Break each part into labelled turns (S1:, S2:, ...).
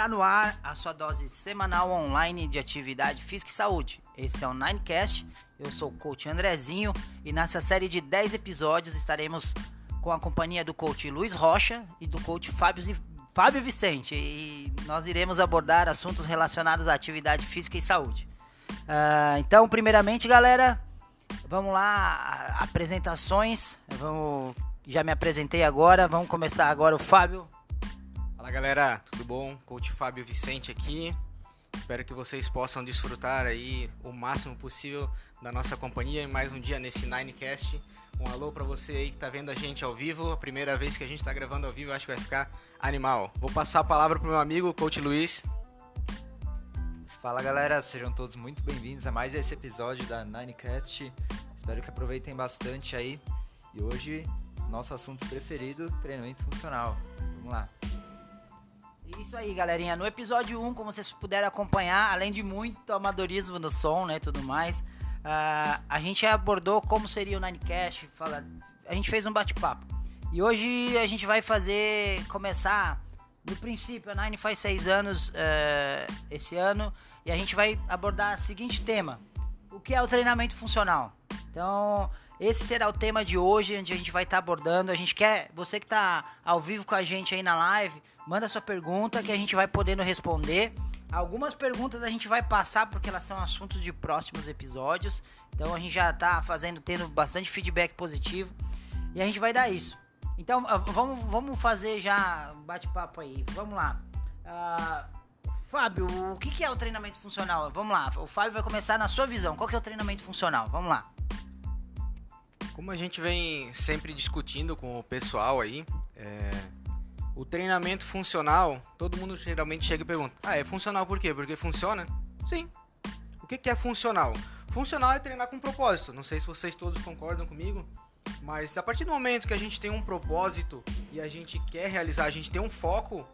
S1: Está no ar a sua dose semanal online de atividade física e saúde. Esse é o Ninecast. Eu sou o coach Andrezinho e nessa série de 10 episódios estaremos com a companhia do coach Luiz Rocha e do coach Fábio, Fábio Vicente. E nós iremos abordar assuntos relacionados à atividade física e saúde. Uh, então, primeiramente, galera, vamos lá, apresentações. Vamos, já me apresentei agora, vamos começar agora o Fábio.
S2: Fala galera, tudo bom? Coach Fábio Vicente aqui. Espero que vocês possam desfrutar aí o máximo possível da nossa companhia em mais um dia nesse Ninecast. Um alô para você aí que tá vendo a gente ao vivo. A primeira vez que a gente tá gravando ao vivo, acho que vai ficar animal. Vou passar a palavra pro meu amigo, Coach Luiz.
S3: Fala galera, sejam todos muito bem-vindos a mais esse episódio da Ninecast. Espero que aproveitem bastante aí. E hoje, nosso assunto preferido, treinamento funcional. Vamos lá.
S1: Isso aí, galerinha. No episódio 1, como vocês puderam acompanhar, além de muito amadorismo no som, né, tudo mais, uh, a gente abordou como seria o Ninecast, fala, a gente fez um bate-papo. E hoje a gente vai fazer, começar no princípio, a Nine faz seis anos uh, esse ano e a gente vai abordar o seguinte tema: o que é o treinamento funcional? Então, esse será o tema de hoje, onde a gente vai estar tá abordando. A gente quer, você que está ao vivo com a gente aí na live, manda sua pergunta que a gente vai podendo responder. Algumas perguntas a gente vai passar porque elas são assuntos de próximos episódios. Então a gente já está fazendo, tendo bastante feedback positivo. E a gente vai dar isso. Então vamos, vamos fazer já um bate-papo aí. Vamos lá. Uh, Fábio, o que, que é o treinamento funcional? Vamos lá. O Fábio vai começar na sua visão. Qual que é o treinamento funcional? Vamos lá.
S2: Como a gente vem sempre discutindo com o pessoal aí, é, o treinamento funcional, todo mundo geralmente chega e pergunta: Ah, é funcional por quê? Porque funciona? Sim. O que, que é funcional? Funcional é treinar com propósito. Não sei se vocês todos concordam comigo, mas a partir do momento que a gente tem um propósito e a gente quer realizar, a gente tem um foco,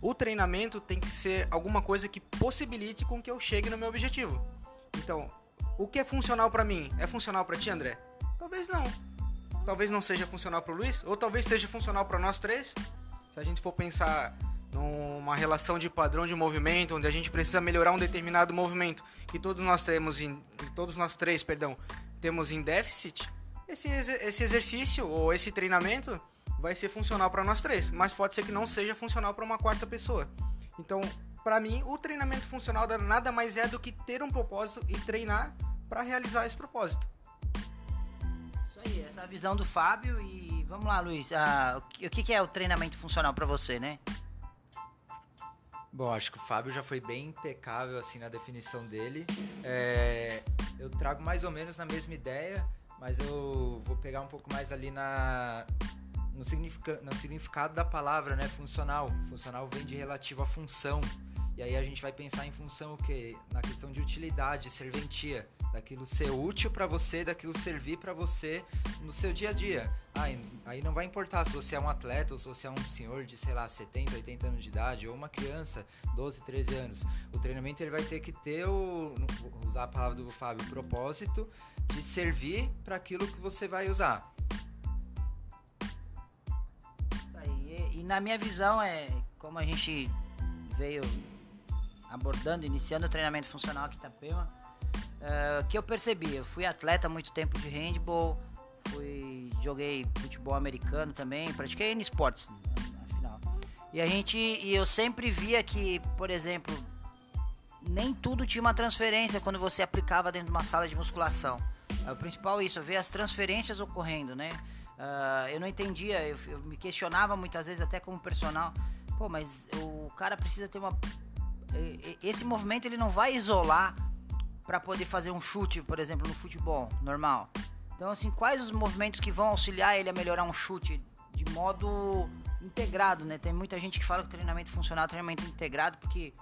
S2: o treinamento tem que ser alguma coisa que possibilite com que eu chegue no meu objetivo. Então, o que é funcional para mim? É funcional para ti, André? Talvez não. Talvez não seja funcional para o Luiz, ou talvez seja funcional para nós três. Se a gente for pensar numa relação de padrão de movimento, onde a gente precisa melhorar um determinado movimento, que todos nós temos em, todos nós três, perdão, temos em déficit, esse, esse exercício ou esse treinamento vai ser funcional para nós três, mas pode ser que não seja funcional para uma quarta pessoa. Então, para mim, o treinamento funcional nada mais é do que ter um propósito e treinar para realizar esse propósito.
S1: Aí, essa visão do Fábio e vamos lá, Luiz. Ah, o, que, que é o treinamento funcional para você, né?
S3: Bom, acho que o Fábio já foi bem impecável assim na definição dele. É, eu trago mais ou menos na mesma ideia, mas eu vou pegar um pouco mais ali na no, significa, no significado da palavra, né? Funcional. Funcional vem de relativo à função. E aí a gente vai pensar em função o quê? Na questão de utilidade, serventia daquilo ser útil para você, daquilo servir para você no seu dia a dia. Aí, aí não vai importar se você é um atleta ou se você é um senhor de, sei lá, 70, 80 anos de idade ou uma criança, 12, 13 anos. O treinamento ele vai ter que ter o, usar a palavra do Fábio, propósito de servir para aquilo que você vai usar.
S1: Isso aí. E, e na minha visão é como a gente veio abordando, iniciando o treinamento funcional aqui em Itapema, uh, que eu percebi. Eu fui atleta muito tempo de handball, fui, joguei futebol americano também, pratiquei N esportes, afinal. E a gente, e eu sempre via que, por exemplo, nem tudo tinha uma transferência quando você aplicava dentro de uma sala de musculação. Uh, o principal é isso, ver as transferências ocorrendo, né? Uh, eu não entendia, eu, eu, me questionava muitas vezes até como personal. Pô, mas o cara precisa ter uma. Esse movimento ele não vai isolar para poder fazer um chute, por exemplo, no futebol normal. Então, assim, quais os movimentos que vão auxiliar ele a melhorar um chute de modo integrado, né? Tem muita gente que fala que o treinamento funcional é treinamento integrado, porque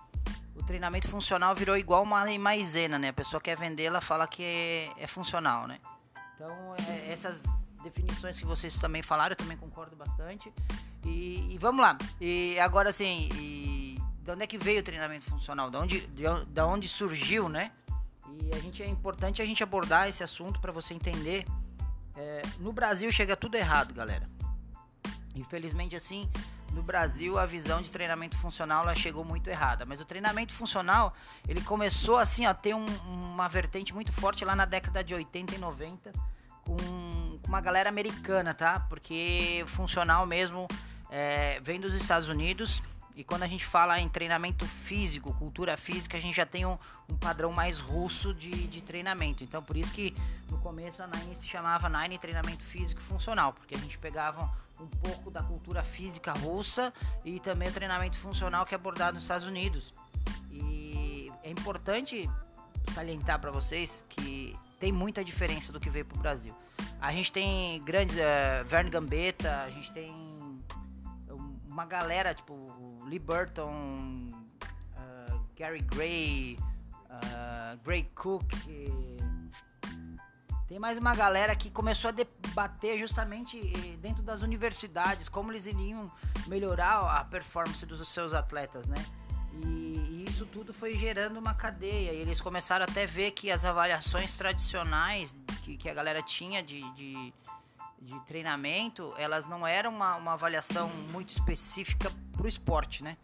S1: o treinamento funcional virou igual uma maisena, né? A pessoa quer vender, ela fala que é, é funcional, né? Então, é, essas definições que vocês também falaram, eu também concordo bastante. E, e vamos lá. E agora, assim, e, de onde é que veio o treinamento funcional? De onde, de, de onde surgiu, né? E a gente é importante a gente abordar esse assunto para você entender. É, no Brasil chega tudo errado, galera. Infelizmente, assim, no Brasil a visão de treinamento funcional ela chegou muito errada. Mas o treinamento funcional ele começou assim a ter um, uma vertente muito forte lá na década de 80 e 90 com, com uma galera americana, tá? Porque funcional mesmo é, vem dos Estados Unidos e quando a gente fala em treinamento físico, cultura física, a gente já tem um, um padrão mais russo de, de, treinamento. Então, por isso que no começo a Nine se chamava Nine Treinamento Físico Funcional, porque a gente pegava um pouco da cultura física russa e também o treinamento funcional que é abordado nos Estados Unidos. E é importante salientar para vocês que tem muita diferença do que veio para o Brasil. A gente tem grandes, uh, Verne Gambetta, a gente tem uma galera, tipo, Lee Burton, uh, Gary Gray, uh, Gray Cook. Tem mais uma galera que começou a debater justamente eh, dentro das universidades como eles iriam melhorar a performance dos seus atletas, né? E, e, isso tudo foi gerando uma cadeia. E eles começaram até ver que as avaliações tradicionais que, que a galera tinha de, de de treinamento, elas não eram uma, uma avaliação muito específica para o esporte, né?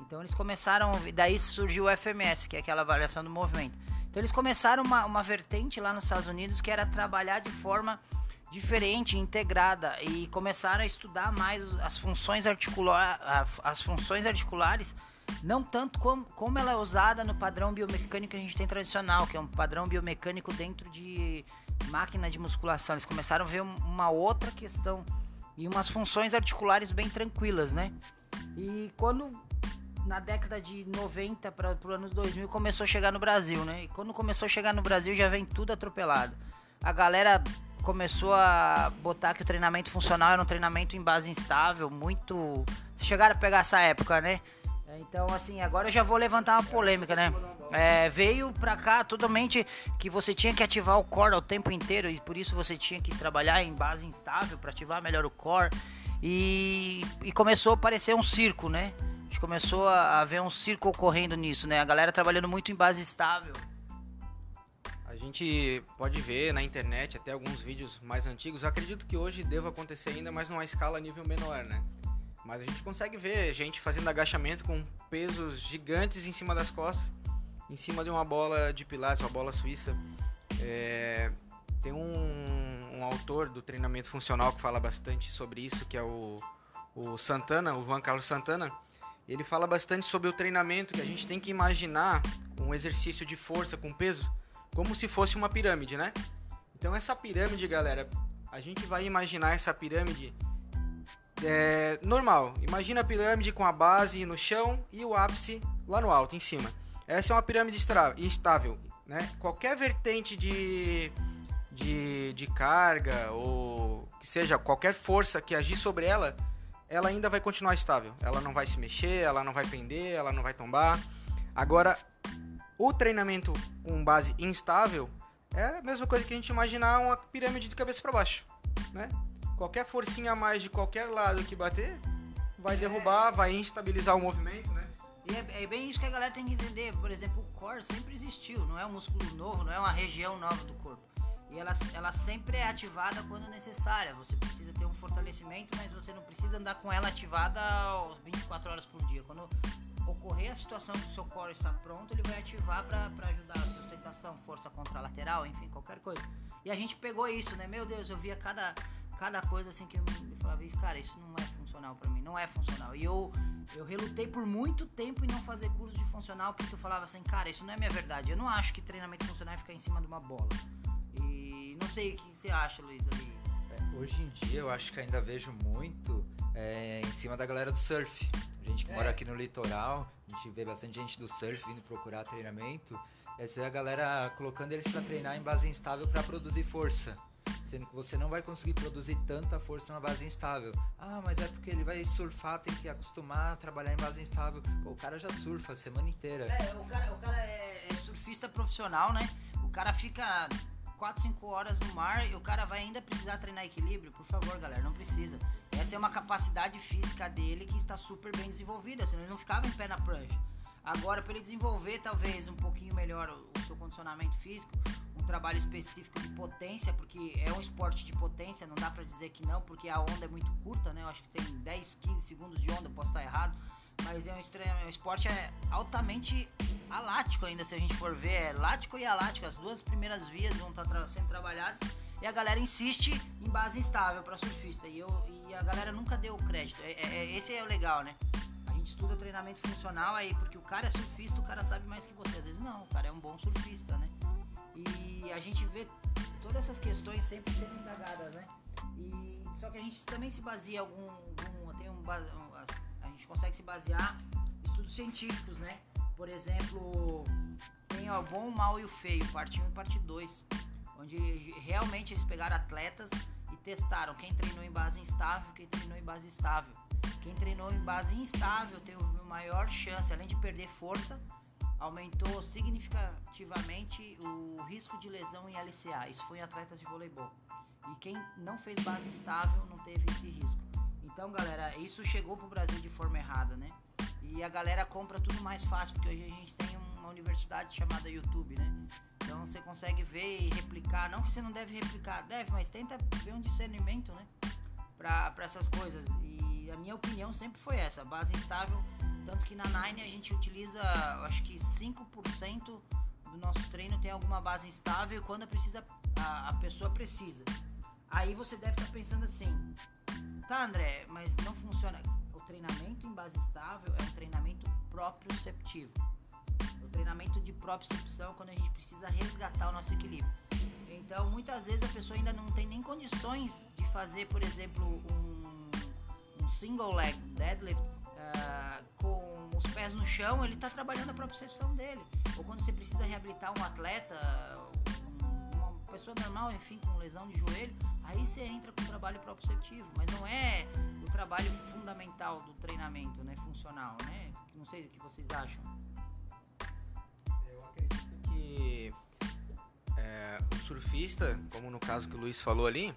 S1: Então eles começaram, daí surgiu o FMS, que é aquela avaliação do movimento. Então eles começaram uma, uma vertente lá nos Estados Unidos que era trabalhar de forma diferente, integrada e começaram a estudar mais as funções articulares, as funções articulares, não tanto como, como ela é usada no padrão biomecânico que a gente tem tradicional, que é um padrão biomecânico dentro de máquina de musculação. Eles começaram a ver uma outra questão e umas funções articulares bem tranquilas, né? E quando na década de 90 para os anos 2000 começou a chegar no Brasil, né? E quando começou a chegar no Brasil já vem tudo atropelado. A galera começou a botar que o treinamento funcional era um treinamento em base instável, muito. Chegaram a pegar essa época, né? Então, assim, agora eu já vou levantar uma polêmica, né? É, veio pra cá totalmente que você tinha que ativar o core o tempo inteiro e por isso você tinha que trabalhar em base instável para ativar melhor o core. E, e começou a parecer um circo, né? A gente começou a, a ver um circo ocorrendo nisso, né? A galera trabalhando muito em base estável.
S2: A gente pode ver na internet até alguns vídeos mais antigos. Eu acredito que hoje deva acontecer ainda, mas numa escala nível menor, né? Mas a gente consegue ver gente fazendo agachamento com pesos gigantes em cima das costas, em cima de uma bola de pilates, uma bola suíça. É, tem um, um, autor do treinamento funcional que fala bastante sobre isso, que é o, o Santana, o Juan Carlos Santana. Ele fala bastante sobre o treinamento, que a gente tem que imaginar um exercício de força com peso como se fosse uma pirâmide, né? Então essa pirâmide, galera, a gente vai imaginar essa pirâmide é, normal. Imagina a pirâmide com a base no chão e o ápice lá no alto, em cima. Essa é uma pirâmide estável. Né? Qualquer vertente de, de, de carga ou que seja qualquer força que agir sobre ela, ela ainda vai continuar estável. Ela não vai se mexer, ela não vai pender, ela não vai tombar. Agora, o treinamento com base instável é a mesma coisa que a gente imaginar uma pirâmide de cabeça para baixo, né? Qualquer forcinha a mais de qualquer lado que bater, vai derrubar, vai instabilizar o movimento, né?
S1: E é, é, bem isso que a galera tem que entender. Por exemplo, o core sempre existiu, não é um músculo novo, não é uma região nova do corpo. E ela, ela sempre é ativada quando necessária. Você precisa ter um fortalecimento, mas você não precisa andar com ela ativada 24 horas por dia. Quando ocorrer a situação que o seu core está pronto, ele vai ativar para ajudar a sustentação, força contralateral, enfim, qualquer coisa. E a gente pegou isso, né? Meu Deus, eu via cada cada coisa assim que eu, falava isso, cara, isso não é funcional para mim, não é funcional. E eu eu relutei por muito tempo em não fazer curso de funcional porque eu falava assim, cara, isso não é minha verdade. Eu não acho que treinamento funcional é ficar em cima de uma bola. E não sei o que você acha, Luiz, ali.
S3: É, hoje em dia eu acho que ainda vejo muito é, em cima da galera do surf. A gente que é. mora aqui no litoral, a gente vê bastante gente do surf vindo procurar treinamento. Essa é a galera colocando eles para treinar em base instável para produzir força sendo que você não vai conseguir produzir tanta força numa base instável. Ah, mas é porque ele vai surfar, tem que acostumar a trabalhar em base instável. Pô, o cara já surfa a semana inteira.
S1: É, o cara, o cara é, é surfista profissional, né? O cara fica 4, 5 horas no mar e o cara vai ainda precisar treinar equilíbrio? Por favor, galera, não precisa. Essa é uma capacidade física dele que está super bem desenvolvida, senão ele não ficava em pé na prancha. Agora, para ele desenvolver talvez um pouquinho melhor o, seu condicionamento físico, trabalho específico de potência, porque é um esporte de potência, não dá pra dizer que não, porque a onda é muito curta, né? Eu acho que tem 10, 15 segundos de onda, posso estar errado, mas é um, extremo, é um esporte é altamente alático ainda, se a gente for ver, é lático e alático, as duas primeiras vias vão estar sendo trabalhadas e a galera insiste em base instável para surfista e, eu, e a galera nunca deu crédito. É, é, esse é o legal, né? A gente estuda treinamento funcional aí porque o cara é surfista, o cara sabe mais que você. Às vezes não, o cara é um bom surfista, né? E a gente vê todas essas questões sempre sendo indagadas, né? E só que a gente também se baseia algum, algum tem um, a gente consegue se basear em estudos científicos, né? Por exemplo, tem o bom, o mal e o feio, parte 1 e parte 2 onde realmente eles pegaram atletas e testaram quem treinou em base instável, quem treinou em base estável. Quem treinou em base instável teve maior chance, além de perder força, aumentou significativamente o risco de lesão em LCA. Isso foi em atletas de voleibol. E quem não fez base estável não teve esse risco. Então, galera, isso chegou pro Brasil de forma errada, né? E a galera compra tudo mais fácil, porque hoje a gente tem uma universidade chamada YouTube, né? Então você consegue ver e replicar. Não que você não deve replicar, deve, mas tenta ver um discernimento, né? Pra, pra essas coisas. E a minha opinião sempre foi essa: base instável. Tanto que na Nine a gente utiliza, acho que 5% do nosso treino tem alguma base instável quando precisa, a, a pessoa precisa. Aí você deve estar tá pensando assim: tá, André, mas não funciona. O treinamento em base estável é um treinamento proprioceptivo treinamento de propriocepção quando a gente precisa resgatar o nosso equilíbrio. Então, muitas vezes a pessoa ainda não tem nem condições de fazer, por exemplo, um, um single leg deadlift uh, os pés no chão, ele está trabalhando a propriocepção dele. Ou quando você precisa reabilitar um atleta, uma pessoa normal, enfim, com lesão de joelho, aí você entra com o trabalho proprioceptivo. Mas não é o trabalho fundamental do treinamento, né, funcional, né? Não sei o que vocês acham
S2: é, o surfista, como no caso que o Luiz falou ali,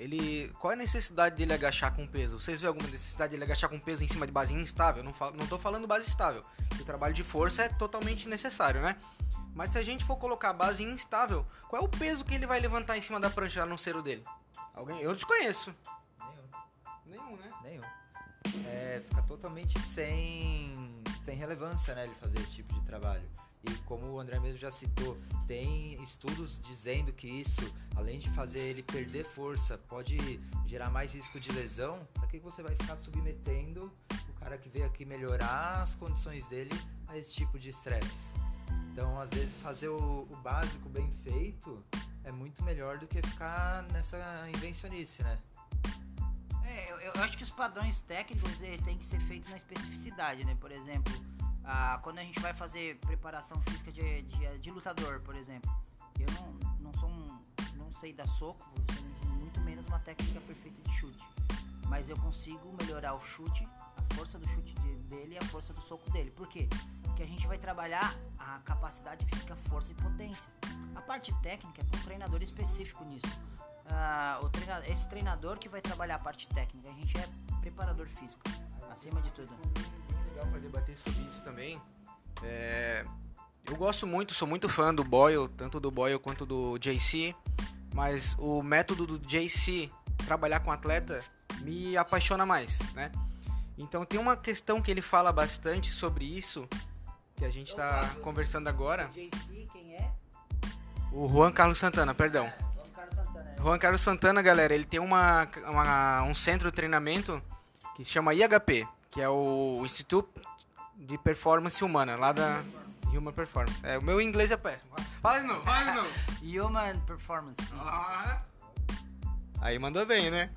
S2: ele qual é a necessidade dele agachar com peso? Vocês vêem alguma necessidade dele agachar com peso em cima de base instável? Não, falo, não tô falando base estável. O trabalho de força é totalmente necessário, né? Mas se a gente for colocar base instável, qual é o peso que ele vai levantar em cima da prancha no cero dele? Alguém? Eu desconheço.
S3: Nenhum. Nenhum, né? Nenhum. É, fica totalmente sem, sem relevância, né, ele fazer esse tipo de trabalho. E como o André mesmo já citou, tem estudos dizendo que isso, além de fazer ele perder força, pode gerar mais risco de lesão. Para que você vai ficar submetendo o cara que veio aqui melhorar as condições dele a esse tipo de estresse? Então, às vezes, fazer o, o básico bem feito é muito melhor do que ficar nessa invencionice, né?
S1: É, eu, eu acho que os padrões técnicos eles têm que ser feitos na especificidade, né? Por exemplo, ah, quando a gente vai fazer preparação física de, de, de, lutador, por exemplo, eu não, não sou um, não sei dar soco, muito menos uma técnica perfeita de chute, mas eu consigo melhorar o chute, a força do chute de, dele e a força do soco dele. Por quê? Porque a gente vai trabalhar a capacidade física, força e potência. A parte técnica é com um treinador específico nisso. Ah, esse treinador que vai trabalhar a parte técnica, a gente é preparador físico, acima de tudo
S2: legal para debater sobre isso também. É, eu gosto muito, sou muito fã do Boyle, tanto do Boyle quanto do JC, mas o método do JC trabalhar com atleta me apaixona mais, né? Então tem uma questão que ele fala bastante sobre isso, que a gente está conversando agora.
S1: O JC, quem é?
S2: O Juan Carlos Santana, perdão. É, Juan Carlos Santana, é. Juan Carlos Santana, galera, ele tem uma, uma, um centro de treinamento que chama IHP, que é o Instituto de Performance Humana, lá da Human Performance. É, o meu inglês é péssimo. Fala de novo, fala de novo.
S1: Human Performance. Ah.
S2: Aí mandou bem, né?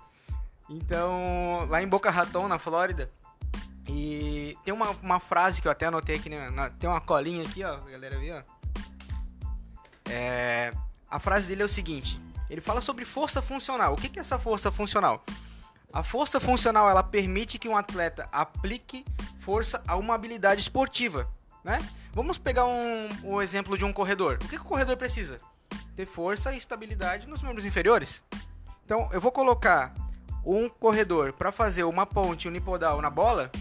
S2: Então, lá em Boca Raton, na Flórida, e tem uma, uma frase que eu até anotei aqui, né? tem uma colinha aqui, ó, galera viu, ó. É, a frase dele é o seguinte, ele fala sobre força funcional. O que é essa força funcional? A força funcional ela permite que um atleta aplique força a uma habilidade esportiva, né? Vamos pegar um, o exemplo de um corredor. O que, que o corredor precisa? Ter força e estabilidade nos membros inferiores. Então, eu vou colocar um corredor para fazer uma ponte unipodal na bola.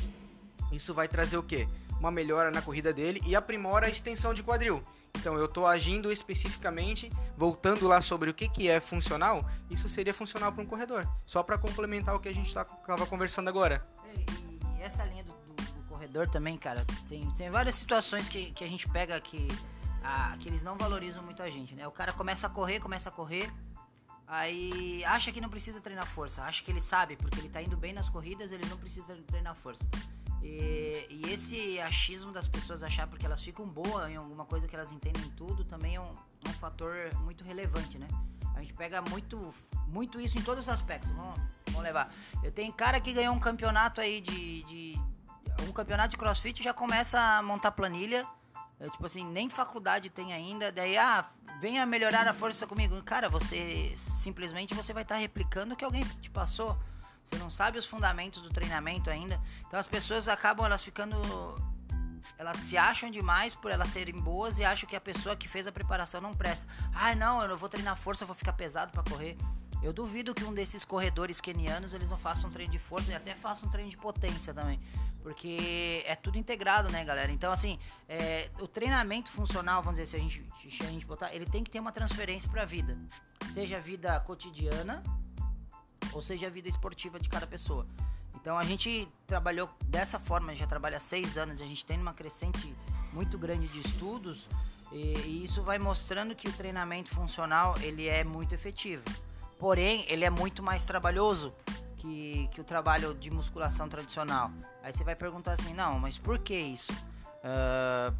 S2: Isso vai trazer o quê? Uma melhora na corrida dele e aprimora a extensão de quadril. Então, eu estou agindo especificamente, voltando lá sobre o que, que é funcional, isso seria funcional para um corredor. Só para complementar o que a gente estava conversando agora.
S1: E, essa linha do, do, do, corredor também, cara, tem, tem várias situações que, que a gente pega que, a, que eles não valorizam muito a gente, né? O cara começa a correr, começa a correr, aí acha que não precisa treinar força, acha que ele sabe, porque ele tá indo bem nas corridas, ele não precisa treinar força. E, e, esse achismo das pessoas achar porque elas ficam boas em alguma coisa que elas entendem tudo também é um, um fator muito relevante, né? A gente pega muito, muito isso em todos os aspectos. Vamos, vamos levar. Eu tenho cara que ganhou um campeonato aí de, de um campeonato de CrossFit já começa a montar planilha. Eu, tipo assim, nem faculdade tem ainda. Daí, ah, venha melhorar a força comigo. Cara, você simplesmente você vai estar tá replicando o que alguém te passou. Não sabe os fundamentos do treinamento ainda. Então as pessoas acabam elas ficando elas se acham demais por elas serem boas e acham que a pessoa que fez a preparação não presta. Ah, não, eu não vou treinar força, eu vou ficar pesado para correr. Eu duvido que um desses corredores kenianos eles não façam um treino de força e até façam um treino de potência também. Porque é tudo integrado, né, galera? Então, assim, é, o treinamento funcional, vamos dizer, se a gente, se a gente botar, ele tem que ter uma transferência para a vida. Seja a vida cotidiana, ou seja a vida esportiva de cada pessoa. Então a gente trabalhou dessa forma, já trabalha há seis anos, a gente tem uma crescente muito grande de estudos e, e, isso vai mostrando que o treinamento funcional ele é muito efetivo. Porém, ele é muito mais trabalhoso que, que o trabalho de musculação tradicional. Aí você vai perguntar assim, não, mas por que isso? Uh,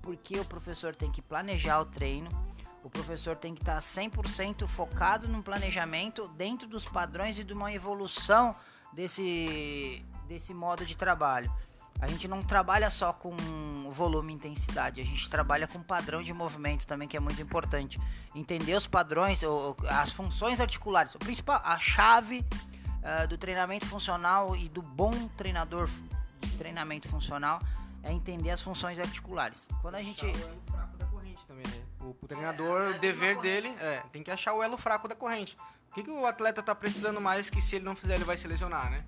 S1: porque o professor tem que planejar o treino, o professor tem que estar 100% focado no planejamento dentro dos padrões e de uma evolução desse, desse modo de trabalho. A gente não trabalha só com volume e intensidade, a gente trabalha com padrão de movimento também, que é muito importante. Entender os padrões, as funções articulares. O principal, a chave uh, do treinamento funcional e do bom treinador de treinamento funcional é entender as funções articulares. Quando a gente
S2: também, né? O, o treinador, é, o dever dele é, tem que achar o elo fraco da corrente. O que, que o atleta tá precisando mais que se ele não fizer ele vai se lesionar, né?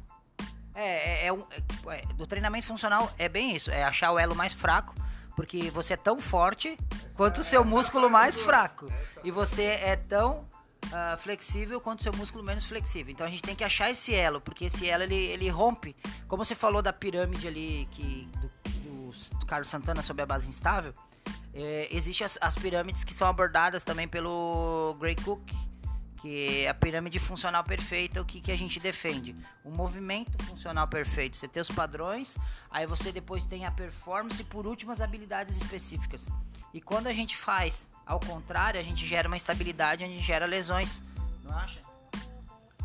S1: É, é, é, é, é do treinamento funcional é bem isso, é achar o elo mais fraco, porque você é tão forte essa, quanto o seu músculo mais fraco. E você é tão uh, flexível quanto o seu músculo menos flexível. Então a gente tem que achar esse elo, porque esse elo ele, ele rompe. Como você falou da pirâmide ali que do, do Carlos Santana sobre a base instável, é, Existem as, as, pirâmides que são abordadas também pelo Gray Cook, que é a pirâmide funcional perfeita, o que, que a gente defende? O movimento funcional perfeito. Você tem os padrões, aí você depois tem a performance e por último as habilidades específicas. E quando a gente faz ao contrário, a gente gera uma instabilidade, a gente gera lesões, não acha?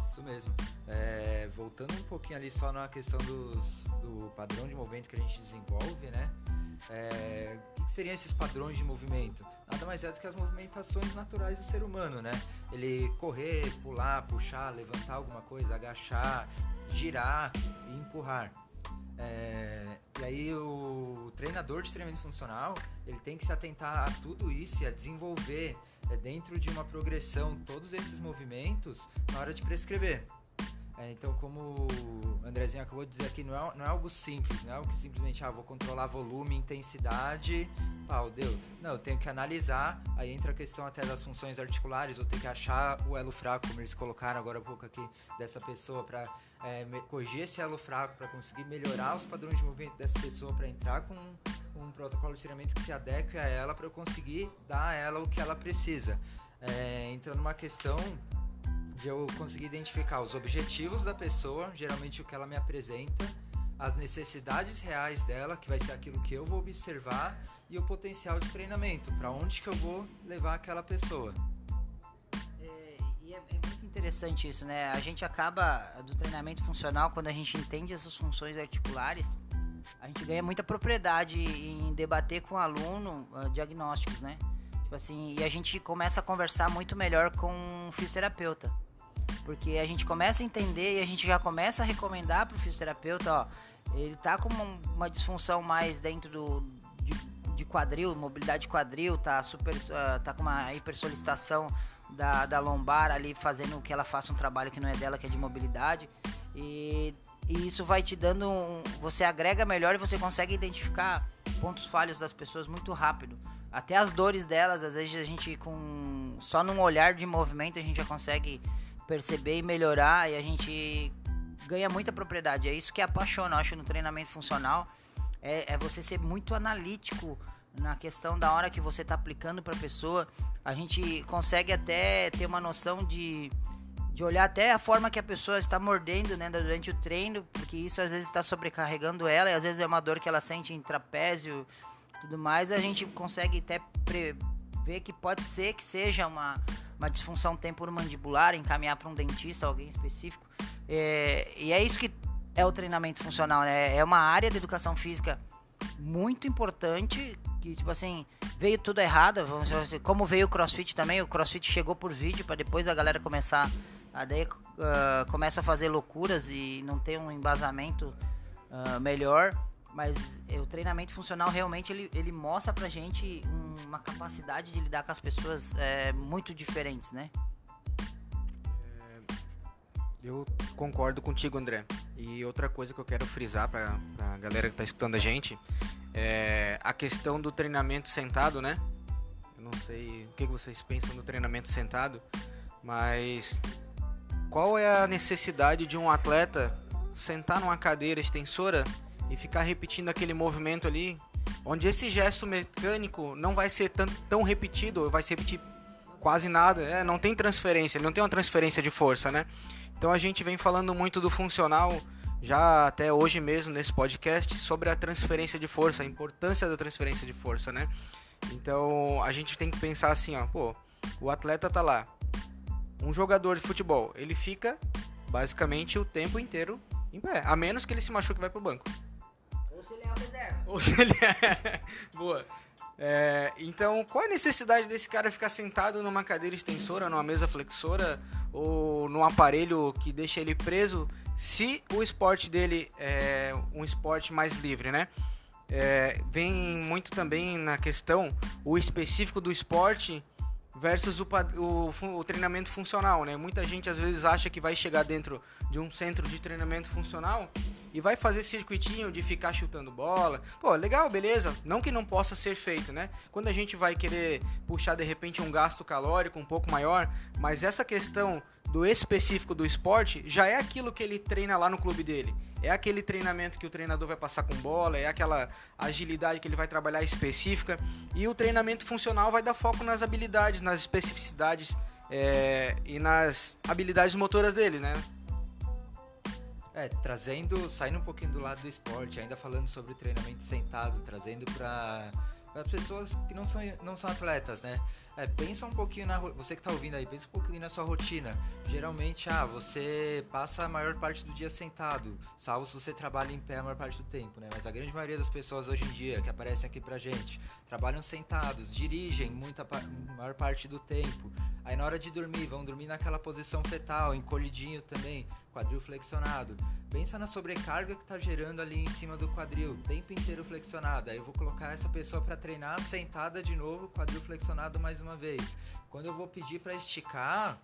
S3: Isso mesmo. É, voltando um pouquinho ali só na questão dos, do padrão de movimento que a gente desenvolve, né? É, o que seriam esses padrões de movimento? Nada mais é do que as movimentações naturais do ser humano, né? Ele correr, pular, puxar, levantar alguma coisa, agachar, girar e empurrar. É, e aí o treinador de treinamento funcional ele tem que se atentar a tudo isso e a desenvolver é, dentro de uma progressão todos esses movimentos na hora de prescrever. É, então, como o Andrezinho acabou de dizer aqui, não é, não é algo simples, não é algo que simplesmente, ah, vou controlar volume, intensidade, pau, deu. Não, eu tenho que analisar, aí entra a questão até das funções articulares, eu tenho que achar o elo fraco, como eles colocaram agora há pouco aqui, dessa pessoa para é, corrigir esse elo fraco, para conseguir melhorar os padrões de movimento dessa pessoa, para entrar com um, um, protocolo de treinamento que se adeque a ela, para eu conseguir dar a ela o que ela precisa. É, entra numa questão de eu conseguir identificar os objetivos da pessoa, geralmente o que ela me apresenta, as necessidades reais dela, que vai ser aquilo que eu vou observar, e o potencial de treinamento, para onde que eu vou levar aquela pessoa.
S1: É, e é, é, muito interessante isso, né? A gente acaba do treinamento funcional quando a gente entende essas funções articulares, a gente ganha muita propriedade em debater com o aluno uh, diagnósticos, né? Tipo assim, e a gente começa a conversar muito melhor com o fisioterapeuta. Porque a gente começa a entender e a gente já começa a recomendar pro fisioterapeuta, ó, ele tá com uma disfunção mais dentro do, de, de quadril, mobilidade quadril, tá super, uh, tá com uma hipersolicitação da, da lombar ali, fazendo que ela faça um trabalho que não é dela, que é de mobilidade. E, e isso vai te dando um, você agrega melhor e você consegue identificar pontos falhos das pessoas muito rápido. Até as dores delas, às vezes a gente com só num olhar de movimento a gente já consegue perceber e melhorar e a gente ganha muita propriedade. É isso que apaixona, eu acho, no treinamento funcional. É, é você ser muito analítico na questão da hora que você está aplicando para a pessoa. A gente consegue até ter uma noção de, de olhar até a forma que a pessoa está mordendo né, durante o treino, porque isso às vezes está sobrecarregando ela e às vezes é uma dor que ela sente em trapézio tudo mais. A gente consegue até prever que pode ser que seja uma, uma disfunção temporomandibular, encaminhar para um dentista, alguém específico. É, e é isso que é o treinamento funcional, né? É uma área de educação física muito importante que tipo assim veio tudo errado vamos dizer, como veio o CrossFit também o CrossFit chegou por vídeo para depois a galera começar a daí uh, começa a fazer loucuras e não ter um embasamento uh, melhor mas é, o treinamento funcional realmente ele, ele mostra pra gente um, uma capacidade de lidar com as pessoas é, muito diferentes né
S2: eu concordo contigo, André. E outra coisa que eu quero frisar para a galera que está escutando a gente é a questão do treinamento sentado, né? Eu não sei o que vocês pensam no treinamento sentado, mas qual é a necessidade de um atleta sentar numa cadeira extensora e ficar repetindo aquele movimento ali, onde esse gesto mecânico não vai ser tão, tão repetido, vai se repetir quase nada, é, não tem transferência, não tem uma transferência de força, né? Então a gente vem falando muito do funcional já até hoje mesmo nesse podcast sobre a transferência de força, a importância da transferência de força, né? Então a gente tem que pensar assim, ó, pô, o atleta tá lá, um jogador de futebol, ele fica basicamente o tempo inteiro em pé, a menos que ele se machuque e vai pro banco.
S1: Reserva.
S2: Ou se ele é. Boa. É, então, qual a necessidade desse cara ficar sentado numa cadeira extensora, numa mesa flexora ou num aparelho que deixa ele preso, se o esporte dele é um esporte mais livre, né? É, vem muito também na questão o específico do esporte versus o, o, o, treinamento funcional, né? Muita gente às vezes acha que vai chegar dentro de um centro de treinamento funcional e vai fazer circuitinho de ficar chutando bola. Pô, legal, beleza. Não que não possa ser feito, né? Quando a gente vai querer puxar de repente um gasto calórico um pouco maior, mas essa questão do específico do esporte já é aquilo que ele treina lá no clube dele. É aquele treinamento que o treinador vai passar com bola, é aquela agilidade que ele vai trabalhar específica. E o treinamento funcional vai dar foco nas habilidades, nas especificidades é, e nas habilidades motoras dele, né?
S3: É, trazendo, saindo um pouquinho do lado do esporte, ainda falando sobre treinamento sentado, trazendo para as pessoas que não são, não são atletas, né? É, pensa um pouquinho na você que está ouvindo aí, pensa um pouquinho na sua rotina. Geralmente, ah, você passa a maior parte do dia sentado, salvo se você trabalha em pé a maior parte do tempo, né? Mas a grande maioria das pessoas hoje em dia que aparecem aqui pra gente, trabalham sentados, dirigem muita maior parte do tempo. Aí na hora de dormir, vão dormir naquela posição fetal, encolhidinho também, quadril flexionado. Pensa na sobrecarga que está gerando ali em cima do quadril, o tempo inteiro flexionado. Aí eu vou colocar essa pessoa para treinar sentada de novo, quadril flexionado mais uma vez. Quando eu vou pedir para esticar,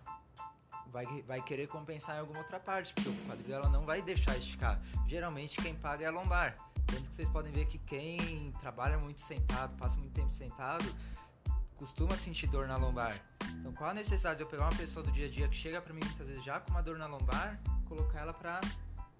S3: vai, vai querer compensar em alguma outra parte, porque o quadril ela não vai deixar esticar. Geralmente quem paga é a lombar. Tanto que vocês podem ver que quem trabalha muito sentado, passa muito tempo sentado, costuma sentir dor na lombar. Então, qual a necessidade de eu pegar uma pessoa do dia a dia que chega para mim muitas vezes já com uma dor na lombar, colocar ela para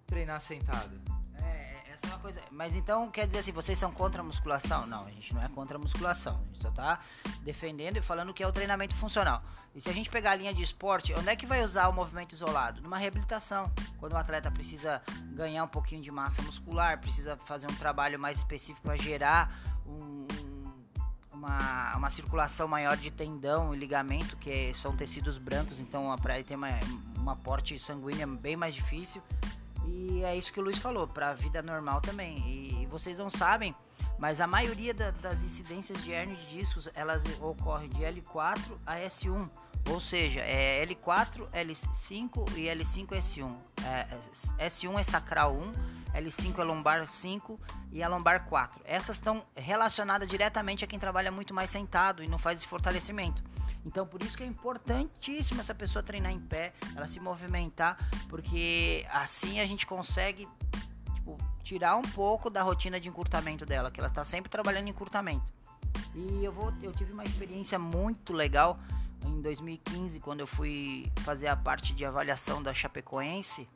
S3: treinar sentada?
S1: É, é, essa é uma coisa. Mas então quer dizer assim, vocês são contra a musculação? Não, a gente não é contra a musculação. A gente só tá defendendo e falando que é o treinamento funcional. E se a gente pegar a linha de esporte, onde é que vai usar o movimento isolado? Numa reabilitação. Quando o atleta precisa ganhar um pouquinho de massa muscular, precisa fazer um trabalho mais específico para gerar um, uma, uma circulação maior de tendão e ligamento, que são tecidos brancos, então para ele ter uma, uma porte sanguínea bem mais difícil. E é isso que o Luiz falou, para a vida normal também. E, e, vocês não sabem, mas a maioria da, das incidências de hernia de discos, elas ocorrem de L4 a S1. Ou seja, é L4, L5 e L5 S1. É, S1 é sacral 1, L5 é lombar 5 e a lombar 4. Essas estão relacionadas diretamente a quem trabalha muito mais sentado e não faz esse fortalecimento. Então, por isso que é importantíssimo essa pessoa treinar em pé, ela se movimentar, porque assim a gente consegue tipo, tirar um pouco da rotina de encurtamento dela, que ela está sempre trabalhando em encurtamento. E eu, vou, eu tive uma experiência muito legal em 2015, quando eu fui fazer a parte de avaliação da Chapecoense,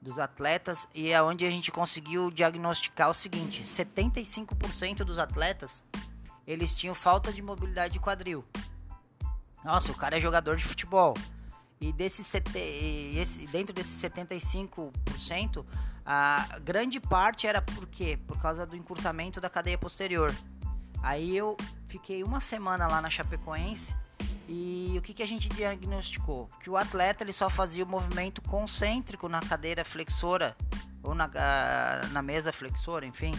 S1: dos atletas, e é onde a gente conseguiu diagnosticar o seguinte: 75% dos atletas eles tinham falta de mobilidade de quadril. Nossa, o cara é jogador de futebol. E desse, esse, dentro desses 75%, a grande parte era por quê? Por causa do encurtamento da cadeia posterior. Aí eu fiquei uma semana lá na Chapecoense e o que, que a gente diagnosticou? Que o atleta ele só fazia o movimento concêntrico na cadeira flexora ou na, na mesa flexora, enfim.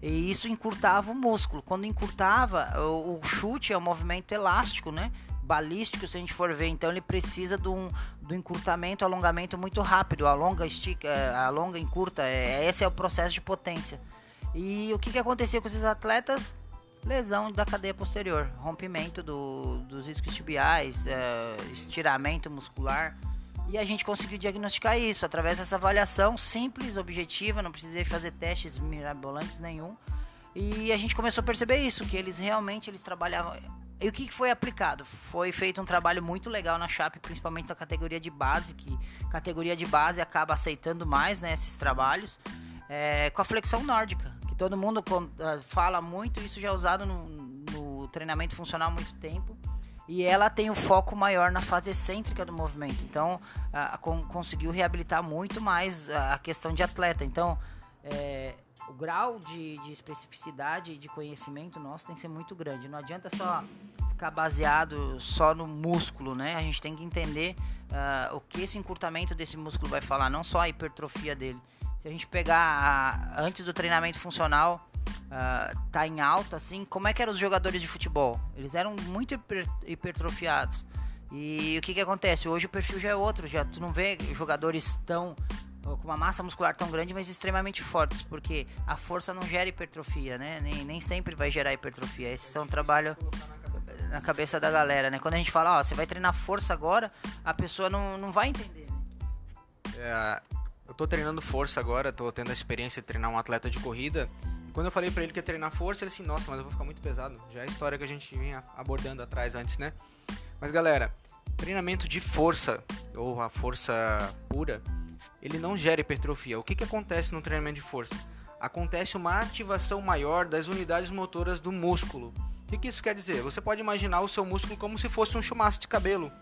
S1: E isso encurtava o músculo. Quando encurtava, o, o chute é um movimento elástico, né? Balístico, se a gente for ver, então ele precisa de um, do encurtamento, alongamento muito rápido, alonga, estica, é, alonga, encurta, é, esse é o processo de potência. E o que, que acontecia com esses atletas? Lesão da cadeia posterior, rompimento do, dos discos tibiais, é, estiramento muscular. E a gente conseguiu diagnosticar isso através dessa avaliação simples, objetiva, não precisei fazer testes mirabolantes nenhum. E a gente começou a perceber isso, que eles realmente eles trabalhavam e o que foi aplicado? Foi feito um trabalho muito legal na Chape, principalmente na categoria de base, que categoria de base acaba aceitando mais né, esses trabalhos, é, com a flexão nórdica, que todo mundo ah, fala muito, isso já é usado no, no treinamento funcional há muito tempo e ela tem o foco maior na fase excêntrica do movimento. Então, a, a, conseguiu reabilitar muito mais a, a questão de atleta. Então, é, o grau de, de especificidade e de conhecimento nosso tem que ser muito grande. Não adianta só ficar baseado só no músculo, né? A gente tem que entender uh, o que esse encurtamento desse músculo vai falar, não só a hipertrofia dele. Se a gente pegar uh, antes do treinamento funcional, uh, tá em alta, assim, como é que eram os jogadores de futebol? Eles eram muito hiper, hipertrofiados. E o que que acontece? Hoje o perfil já é outro, já tu não vê jogadores tão com uma massa muscular tão grande, mas extremamente fortes, porque a força não gera hipertrofia, né? Nem, nem sempre vai gerar hipertrofia. Esse é um trabalho na cabeça da galera, né? Quando a gente fala, ó, você vai treinar força agora, a pessoa não, não vai entender, né?
S2: É, eu tô treinando força agora, tô tendo a experiência de treinar um atleta de corrida. Quando eu falei para ele que ia treinar força, ele assim, nossa, mas eu vou ficar muito pesado. Já é a história que a gente vinha abordando atrás antes, né? Mas galera, treinamento de força, ou a força pura, ele não gera hipertrofia. O que, que acontece no treinamento de força? Acontece uma ativação maior das unidades motoras do músculo. O que, isso quer dizer? Você pode imaginar o seu músculo como se fosse um chumaço de cabelo.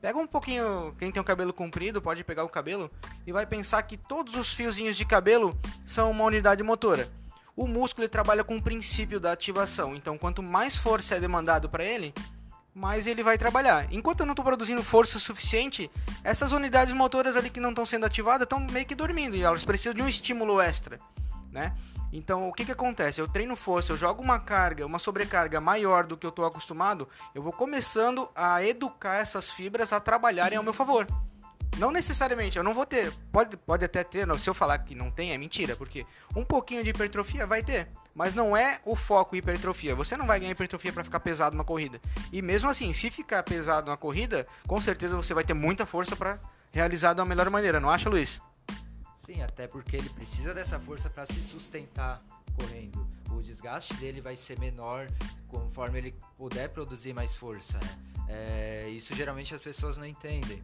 S2: Pega um pouquinho, quem tem o cabelo comprido pode pegar o cabelo e vai pensar que todos os fiozinhos de cabelo são uma unidade motora. O músculo trabalha com o princípio da ativação, então quanto mais força é demandado para ele, mais ele vai trabalhar. Enquanto eu não estou produzindo força suficiente, essas unidades motoras ali que não estão sendo ativadas estão meio que dormindo e elas precisam de um estímulo extra, né? Então, o que, que acontece? Eu treino força, eu jogo uma carga, uma sobrecarga maior do que eu estou acostumado, eu vou começando a educar essas fibras a trabalharem ao meu favor. Não necessariamente, eu não vou ter. Pode, pode até ter, se eu falar que não tem, é mentira, porque um pouquinho de hipertrofia vai ter. Mas não é o foco hipertrofia. Você não vai ganhar hipertrofia para ficar pesado numa corrida. E mesmo assim, se ficar pesado na corrida, com certeza você vai ter muita força para realizar da melhor maneira, não acha, Luiz?
S3: Sim, até porque ele precisa dessa força para se sustentar correndo. O desgaste dele vai ser menor conforme ele puder produzir mais força. Né? É, isso geralmente as pessoas não entendem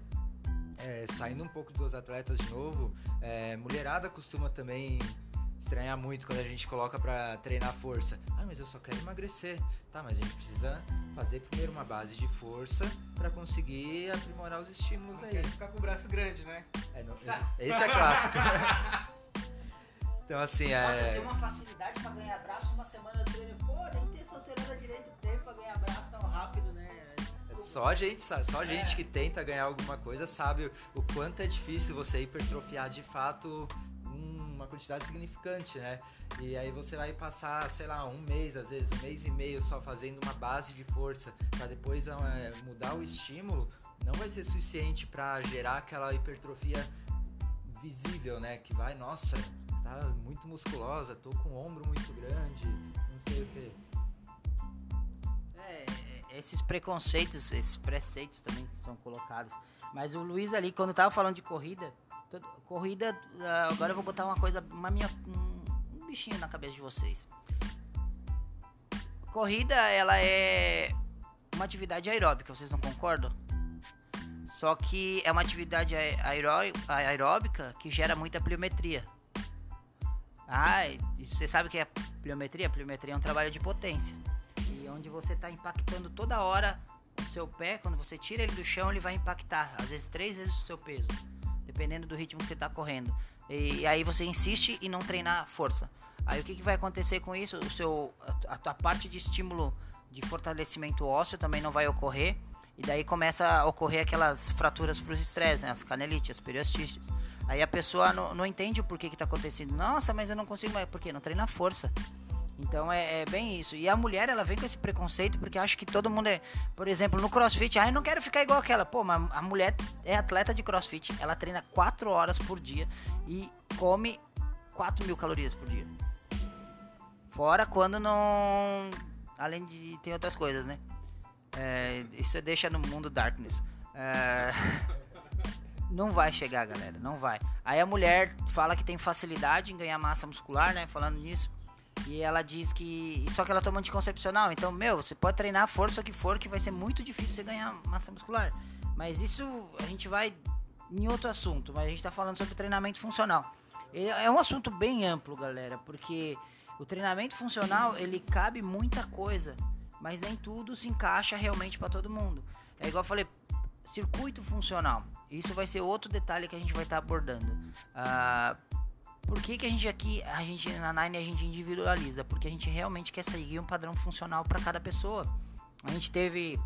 S3: é, saindo um pouco dos atletas de novo, é, mulherada costuma também estranhar muito quando a gente coloca para treinar força. Ah, mas eu só quero emagrecer. Tá, mas a gente precisa fazer primeiro uma base de força para conseguir aprimorar os estímulos
S2: não
S3: aí. Quero
S2: ficar com o braço grande, né?
S3: É, não, esse, é clássico. então assim,
S1: é. Nossa, eu tenho uma facilidade para ganhar braço, uma semana eu treino, pô, nem testosterona direito tempo para ganhar braço tão rápido, né?
S3: Só a gente só a é. gente que tenta ganhar alguma coisa sabe o quanto é difícil você hipertrofiar de fato uma quantidade significante, né? E aí você vai passar, sei lá, um mês, às vezes, um mês e meio só fazendo uma base de força para depois é, mudar o estímulo, não vai ser suficiente para gerar aquela hipertrofia visível, né? Que vai, nossa, tá muito musculosa, tô com o ombro muito grande, não sei o que
S1: esses preconceitos, esses preceitos também são colocados. Mas o Luiz ali, quando tava falando de corrida, todo, corrida, uh, agora eu vou botar uma coisa, uma minha, um, um bichinho na cabeça de vocês. corrida, ela é uma atividade aeróbica, vocês não concordam? Só que é uma atividade aeró- aeróbica que gera muita pliometria. Ah, você sabe o que é pliometria? Pliometria é um trabalho de potência. Onde você está impactando toda hora o seu pé, quando você tira ele do chão, ele vai impactar, às vezes três vezes o seu peso, dependendo do ritmo que você está correndo. E, e aí você insiste em não treinar força. Aí o que, que vai acontecer com isso? O seu, a, a parte de estímulo de fortalecimento ósseo também não vai ocorrer. E daí começa a ocorrer aquelas fraturas para os estresse, né? as canelites, as periostites. Aí a pessoa não, não entende o porquê que está acontecendo. Nossa, mas eu não consigo mais. Por quê? Não treina força. Então é, é, bem isso. E a mulher, ela vem com esse preconceito porque acha que todo mundo é. Por exemplo, no crossfit, ah, eu não quero ficar igual aquela. Pô, mas a mulher é atleta de crossfit. Ela treina 4 horas por dia e come 4 mil calorias por dia. Fora quando não. Além de. Tem outras coisas, né? É, isso deixa no mundo darkness. É, não vai chegar, galera. Não vai. Aí a mulher fala que tem facilidade em ganhar massa muscular, né? Falando nisso. E ela diz que. Só que ela toma anticoncepcional. Então, meu, você pode treinar a força que for, que vai ser muito difícil você ganhar massa muscular. Mas isso a gente vai em outro assunto. Mas a gente tá falando sobre treinamento funcional. É um assunto bem amplo, galera. Porque o treinamento funcional, ele cabe muita coisa, mas nem tudo se encaixa realmente para todo mundo. É igual eu falei, circuito funcional. Isso vai ser outro detalhe que a gente vai estar tá abordando. Ah, por que, que a gente aqui, a gente na Nine a gente individualiza? Porque a gente realmente quer seguir um padrão funcional para cada pessoa. A gente teve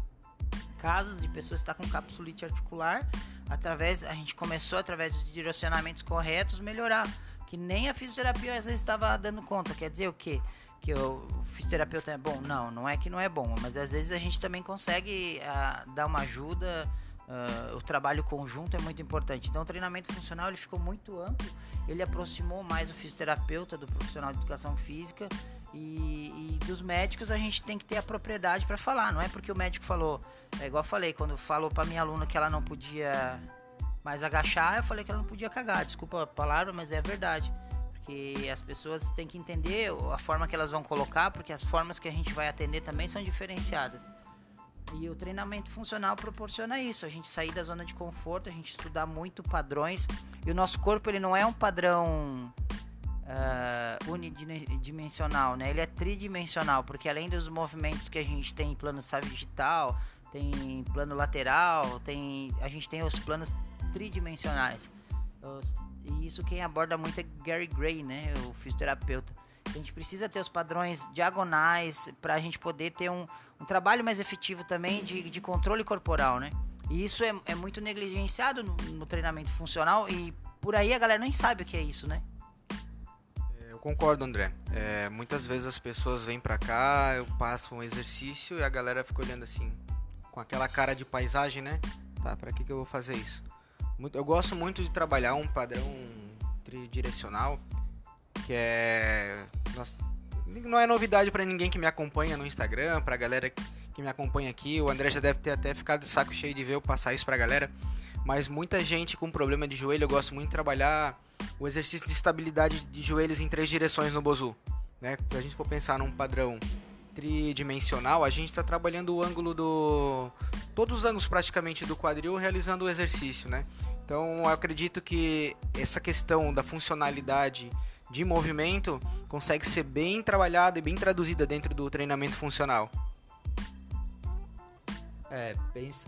S1: casos de pessoas que estão tá com capsulite articular, através a gente começou através de direcionamentos corretos melhorar que nem a fisioterapia às vezes estava dando conta. Quer dizer o quê? Que o fisioterapeuta é bom? Não, não é que não é bom, mas às vezes a gente também consegue uh, dar uma ajuda. Uh, o trabalho conjunto é muito importante. Então, o treinamento funcional ele ficou muito amplo. Ele aproximou mais o fisioterapeuta do profissional de educação física e, e dos médicos a gente tem que ter a propriedade para falar. Não é porque o médico falou, é igual eu falei quando falou para minha aluna que ela não podia mas agachar, eu falei que ela não podia cagar. Desculpa a palavra, mas é verdade. Porque as pessoas têm que entender a forma que elas vão colocar, porque as formas que a gente vai atender também são diferenciadas. E o treinamento funcional proporciona isso, a gente sair da zona de conforto, a gente estudar muito padrões. E o nosso corpo ele não é um padrão uh, unidimensional, né? Ele é tridimensional, porque além dos movimentos que a gente tem em plano sagital, tem plano lateral, tem a gente tem os planos tridimensionais. E isso quem aborda muito é Gary Gray, né, o fisioterapeuta. A gente precisa ter os padrões diagonais para a gente poder ter um, um, trabalho mais efetivo também de, de controle corporal, né? E isso é, é muito negligenciado no, no, treinamento funcional e por aí a galera nem sabe o que é isso, né?
S2: É, eu concordo, André. É, muitas vezes as pessoas vêm pra cá, eu passo um exercício e a galera fica olhando assim, com aquela cara de paisagem, né? Tá, pra que, que eu vou fazer isso? eu gosto muito de trabalhar um padrão tridirecional, que é. Nossa, não é novidade para ninguém que me acompanha no Instagram, pra galera que me acompanha aqui. O André já deve ter até ficado de saco cheio de ver eu passar isso pra galera. Mas muita gente com problema de joelho, eu gosto muito de trabalhar o exercício de estabilidade de joelhos em três direções no Bozu. Né? Se a gente for pensar num padrão tridimensional, a gente está trabalhando o ângulo do. todos os ângulos praticamente do quadril realizando o exercício, né? Então eu acredito que essa questão da funcionalidade de movimento consegue ser bem trabalhada e bem traduzida dentro do treinamento funcional.
S3: É,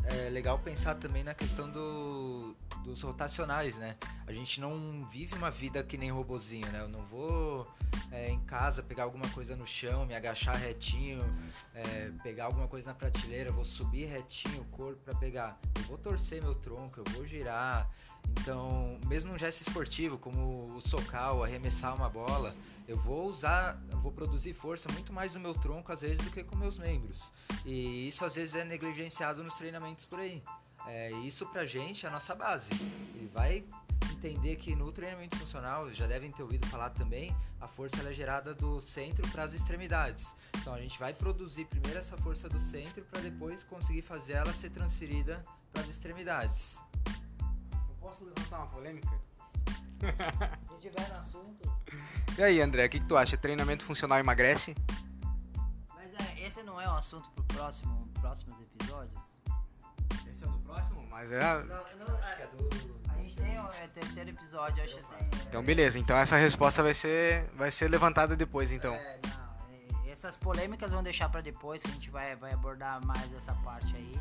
S3: é legal pensar também na questão do, dos rotacionais, né? A gente não vive uma vida que nem robozinho, né? Eu não vou é, em casa pegar alguma coisa no chão, me agachar retinho, é, pegar alguma coisa na prateleira, vou subir retinho o corpo para pegar. Eu vou torcer meu tronco, eu vou girar. Então, mesmo um gesto esportivo, como o socar ou arremessar uma bola, eu vou usar, eu vou produzir força muito mais no meu tronco às vezes do que com meus membros. E isso às vezes é negligenciado nos treinamentos por aí. É, isso pra gente é a nossa base. E vai entender que no treinamento funcional, já devem ter ouvido falar também, a força é gerada do centro para as extremidades. Então a gente vai produzir primeiro essa força do centro para depois conseguir fazer ela ser transferida para as extremidades.
S2: Eu posso levantar uma polêmica?
S1: Se tiver no assunto.
S2: E aí, André, o que, que tu acha? Treinamento funcional emagrece?
S1: Mas é, esse não é um assunto pro próximo, próximos episódios?
S2: É do próximo? Mas é.
S1: Não, não, a, a gente tem o é, terceiro episódio, acho que tem. é,
S2: Então beleza, então essa resposta vai ser, vai ser levantada depois então.
S1: É, não, é, essas polêmicas vão deixar pra depois, que a gente vai, vai abordar mais essa parte aí.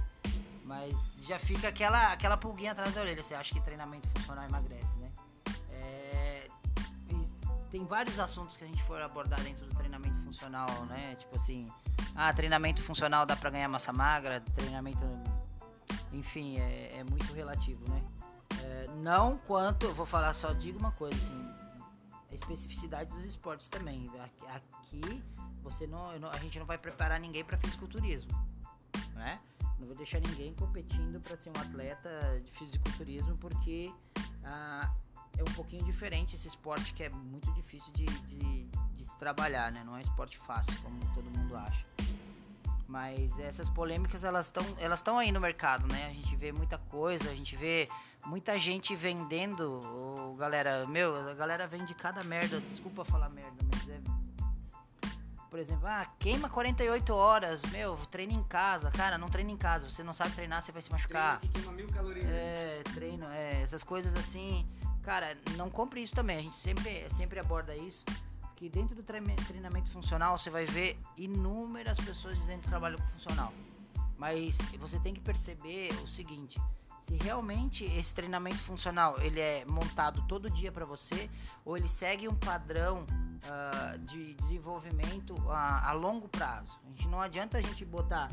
S1: Mas já fica aquela, aquela pulguinha atrás da orelha. Você acha que treinamento funcional emagrece, né? É, tem vários assuntos que a gente for abordar dentro do treinamento funcional, né? Tipo assim, ah, treinamento funcional dá pra ganhar massa magra, treinamento. Enfim, é, é muito relativo, né? É, não quanto, eu vou falar só, digo uma coisa assim, a especificidade dos esportes também. Aqui, você não, não- a gente não vai preparar ninguém para fisiculturismo, né? Não vou deixar ninguém competindo para ser um atleta de fisiculturismo porque ah, é um pouquinho diferente esse esporte que é muito difícil de, de- de se trabalhar, né? Não é esporte fácil como todo mundo acha. Mas essas polêmicas elas estão elas estão aí no mercado, né? A gente vê muita coisa, a gente vê muita gente vendendo, galera, meu, a galera vende cada merda, desculpa falar merda, mas é por exemplo, ah, queima 48 horas, meu, treina em casa. Cara, não treina em casa, você não sabe treinar, você vai se machucar. É, treino, é, essas coisas assim. Cara, não compre isso também. A gente sempre, sempre aborda isso. Que dentro do treinamento funcional você vai ver inúmeras pessoas dizendo que trabalham com funcional. Mas você tem que perceber o seguinte: se realmente esse treinamento funcional ele é montado todo dia para você, ou ele segue um padrão ah, de desenvolvimento a, a longo prazo. A gente não adianta a gente botar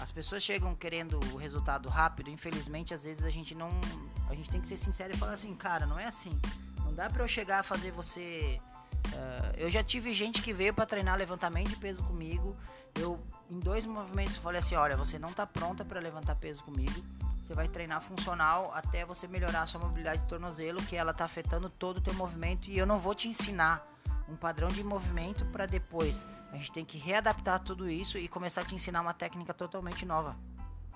S1: as pessoas chegam querendo o resultado rápido, infelizmente às vezes a gente não, a gente tem que ser sincero e falar assim, cara, não é assim. Não dá pra eu chegar a fazer você ah, eu já tive gente que veio pra treinar levantamento de peso comigo. Eu em dois movimentos falei assim, olha, você não tá pronta pra levantar peso comigo. Você vai treinar funcional até você melhorar a sua mobilidade de tornozelo, que ela tá afetando todo o teu movimento e eu não vou te ensinar um padrão de movimento para depois. A gente tem que readaptar tudo isso e começar a te ensinar uma técnica totalmente nova.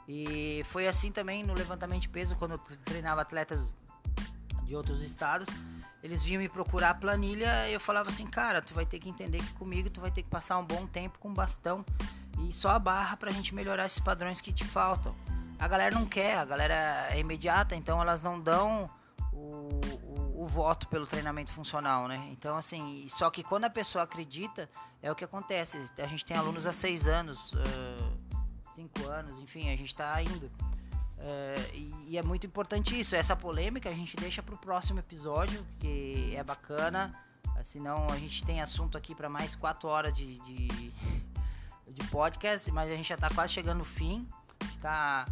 S1: E foi assim também no levantamento de peso, quando eu treinava atletas de outros estados. Eles vinham me procurar a planilha eu falava assim, cara, tu vai ter que entender que comigo tu vai ter que passar um bom tempo com bastão e só a barra pra gente melhorar esses padrões que te faltam. A galera não quer, a galera é imediata, então elas não dão o, o, o voto pelo treinamento funcional, né? Então, assim, só que quando a pessoa acredita, é o que acontece. A gente tem alunos há seis anos, ah, cinco anos, enfim, a gente tá indo. É, e, e é muito importante isso. Essa polêmica a gente deixa pro próximo episódio, que é bacana. Ah, Senão a gente tem assunto aqui para mais quatro horas de, de, de podcast, mas a gente já tá quase chegando no fim. A gente tá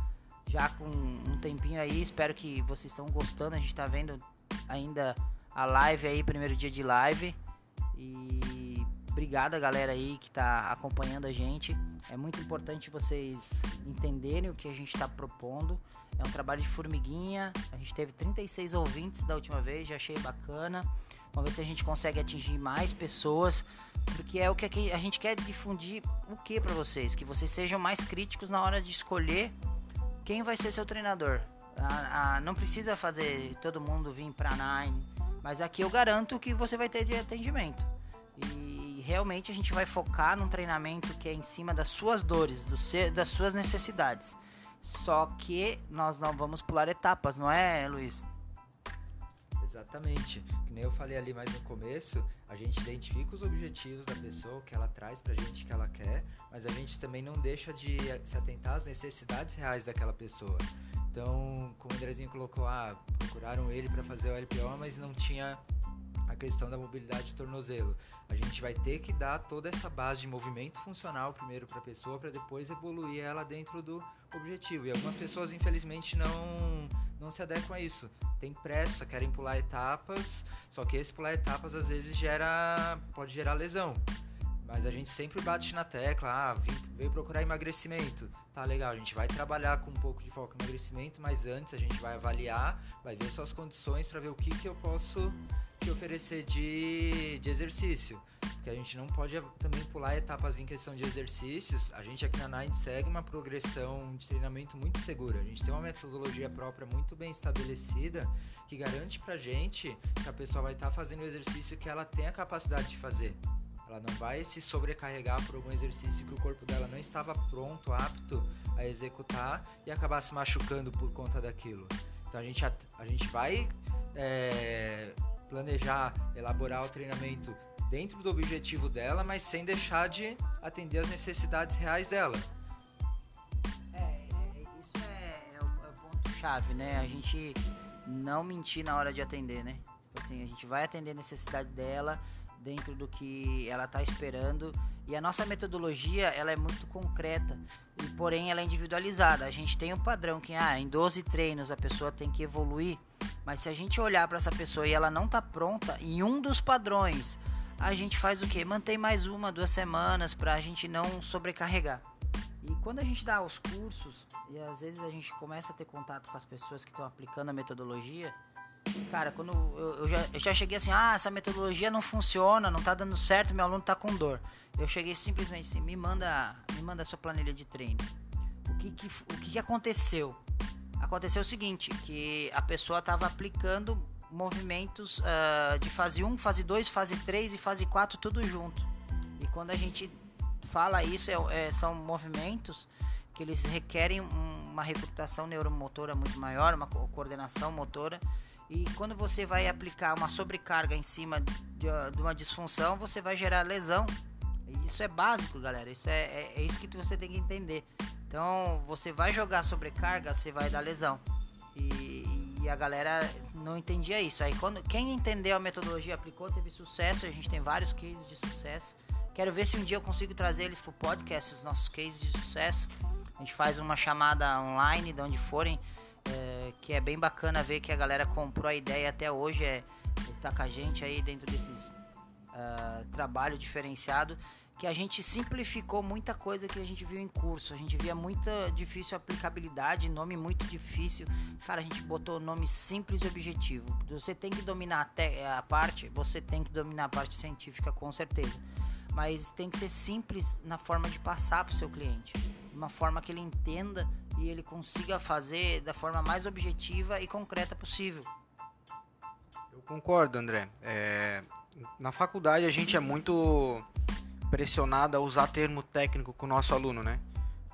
S1: já com um tempinho aí. Espero que vocês estão gostando. A gente tá vendo ainda a live aí, primeiro dia de live. E obrigado a galera aí que tá acompanhando a gente. É muito importante vocês entenderem o que a gente está propondo. É um trabalho de formiguinha. A gente teve 36 ouvintes da última vez, já achei bacana. Vamos ver se a gente consegue atingir mais pessoas, porque é o que a gente quer difundir o que para vocês, que vocês sejam mais críticos na hora de escolher quem vai ser seu treinador. Não precisa fazer todo mundo vir para Nine, mas aqui eu garanto que você vai ter de atendimento. E realmente a gente vai focar num treinamento que é em cima das suas dores, do se- das suas necessidades. Só que nós não vamos pular etapas, não é, Luiz?
S3: Exatamente. Que nem eu falei ali mais no começo, a gente identifica os objetivos da pessoa, o que ela traz pra gente que ela quer, mas a gente também não deixa de se atentar às necessidades reais daquela pessoa. Então, como o Andrezinho colocou, ah, procuraram ele para fazer o LPO, mas não tinha questão da mobilidade de tornozelo. A gente vai ter que dar toda essa base de movimento funcional primeiro para a pessoa, para depois evoluir ela dentro do objetivo. E algumas pessoas, infelizmente, não, não se adequam a isso. Tem pressa, querem pular etapas, só que esse pular etapas às vezes gera, pode gerar lesão. Mas a gente sempre bate na tecla, ah, vim, veio procurar emagrecimento. Tá legal, a gente vai trabalhar com um pouco de foco em emagrecimento, mas antes a gente vai avaliar, vai ver suas condições para ver o que, que eu posso te oferecer de, de exercício. Porque a gente não pode também pular etapas em questão de exercícios. A gente aqui na Nine segue uma progressão de treinamento muito segura. A gente tem uma metodologia própria muito bem estabelecida que garante pra gente que a pessoa vai estar fazendo o exercício que ela tem a capacidade de fazer. Ela não vai se sobrecarregar por algum exercício que o corpo dela não estava pronto, apto a executar e acabar se machucando por conta daquilo. Então a gente, a, a gente vai é, planejar, elaborar o treinamento dentro do objetivo dela, mas sem deixar de atender as necessidades reais dela.
S1: É, isso é, é, o, é, ponto chave, né? A gente não mentir na hora de atender, né? Tipo assim, a gente vai atender a necessidade dela dentro do que ela está esperando e a nossa metodologia ela é muito concreta e porém ela é individualizada. A gente tem um padrão que ah, em 12 treinos a pessoa tem que evoluir, mas se a gente olhar para essa pessoa e ela não está pronta em um dos padrões, a gente faz o que? Mantém mais uma, duas semanas para a gente não sobrecarregar. E quando a gente dá os cursos e às vezes a gente começa a ter contato com as pessoas que estão aplicando a metodologia, Cara, quando eu, eu, já, eu já cheguei assim, ah, essa metodologia não funciona, não tá dando certo, meu aluno tá com dor. Eu cheguei simplesmente assim, me manda, me manda a sua planilha de treino. O que que, o que, que aconteceu? Aconteceu o seguinte, que a pessoa estava aplicando movimentos uh, de fase 1, fase 2, fase 3 e fase 4 tudo junto. E quando a gente fala isso, é, é, são movimentos que eles requerem um, uma recrutação neuromotora muito maior, uma coordenação motora e quando você vai aplicar uma sobrecarga em cima de, uma disfunção, você vai gerar lesão. Isso é básico, galera. Isso é, é, é, isso que você tem que entender. Então, você vai jogar sobrecarga, você vai dar lesão. E, e, a galera não entendia isso. Aí, quando quem entendeu a metodologia, aplicou, teve sucesso. A gente tem vários cases de sucesso. Quero ver se um dia eu consigo trazer eles pro podcast, os nossos cases de sucesso. A gente faz uma chamada online, de onde forem é, que é bem bacana ver que a galera comprou a ideia até hoje é tá com a gente aí dentro desses uh, trabalho diferenciado que a gente simplificou muita coisa que a gente viu em curso. A gente via muita difícil aplicabilidade, nome muito difícil. Cara, a gente botou nome simples e objetivo. Você tem que dominar até a parte, você tem que dominar a parte científica com certeza. Mas tem que ser simples na forma de passar para o seu cliente, uma forma que ele entenda e ele consiga fazer da forma mais objetiva e concreta possível.
S2: Eu concordo, André. É, na faculdade a gente é muito pressionado a usar termo técnico com o nosso aluno, né?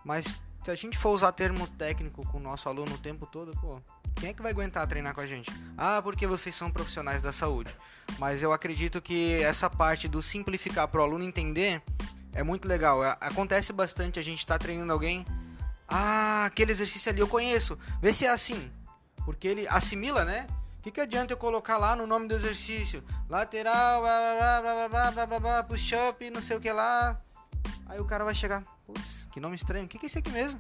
S2: Mas se a gente for usar termo técnico com o nosso aluno o tempo todo, pô, quem é que vai aguentar treinar com a gente? Ah, porque vocês são profissionais da saúde. Mas eu acredito que essa parte do simplificar para o aluno entender é muito legal. Acontece bastante a gente estar tá treinando alguém ah, aquele exercício ali eu conheço. Vê se é assim. Porque ele assimila, né? O que, adianta eu colocar lá no nome do exercício? Lateral, push up, não sei o que lá. Aí o cara vai chegar. Putz, que nome estranho. O que, que é esse aqui mesmo?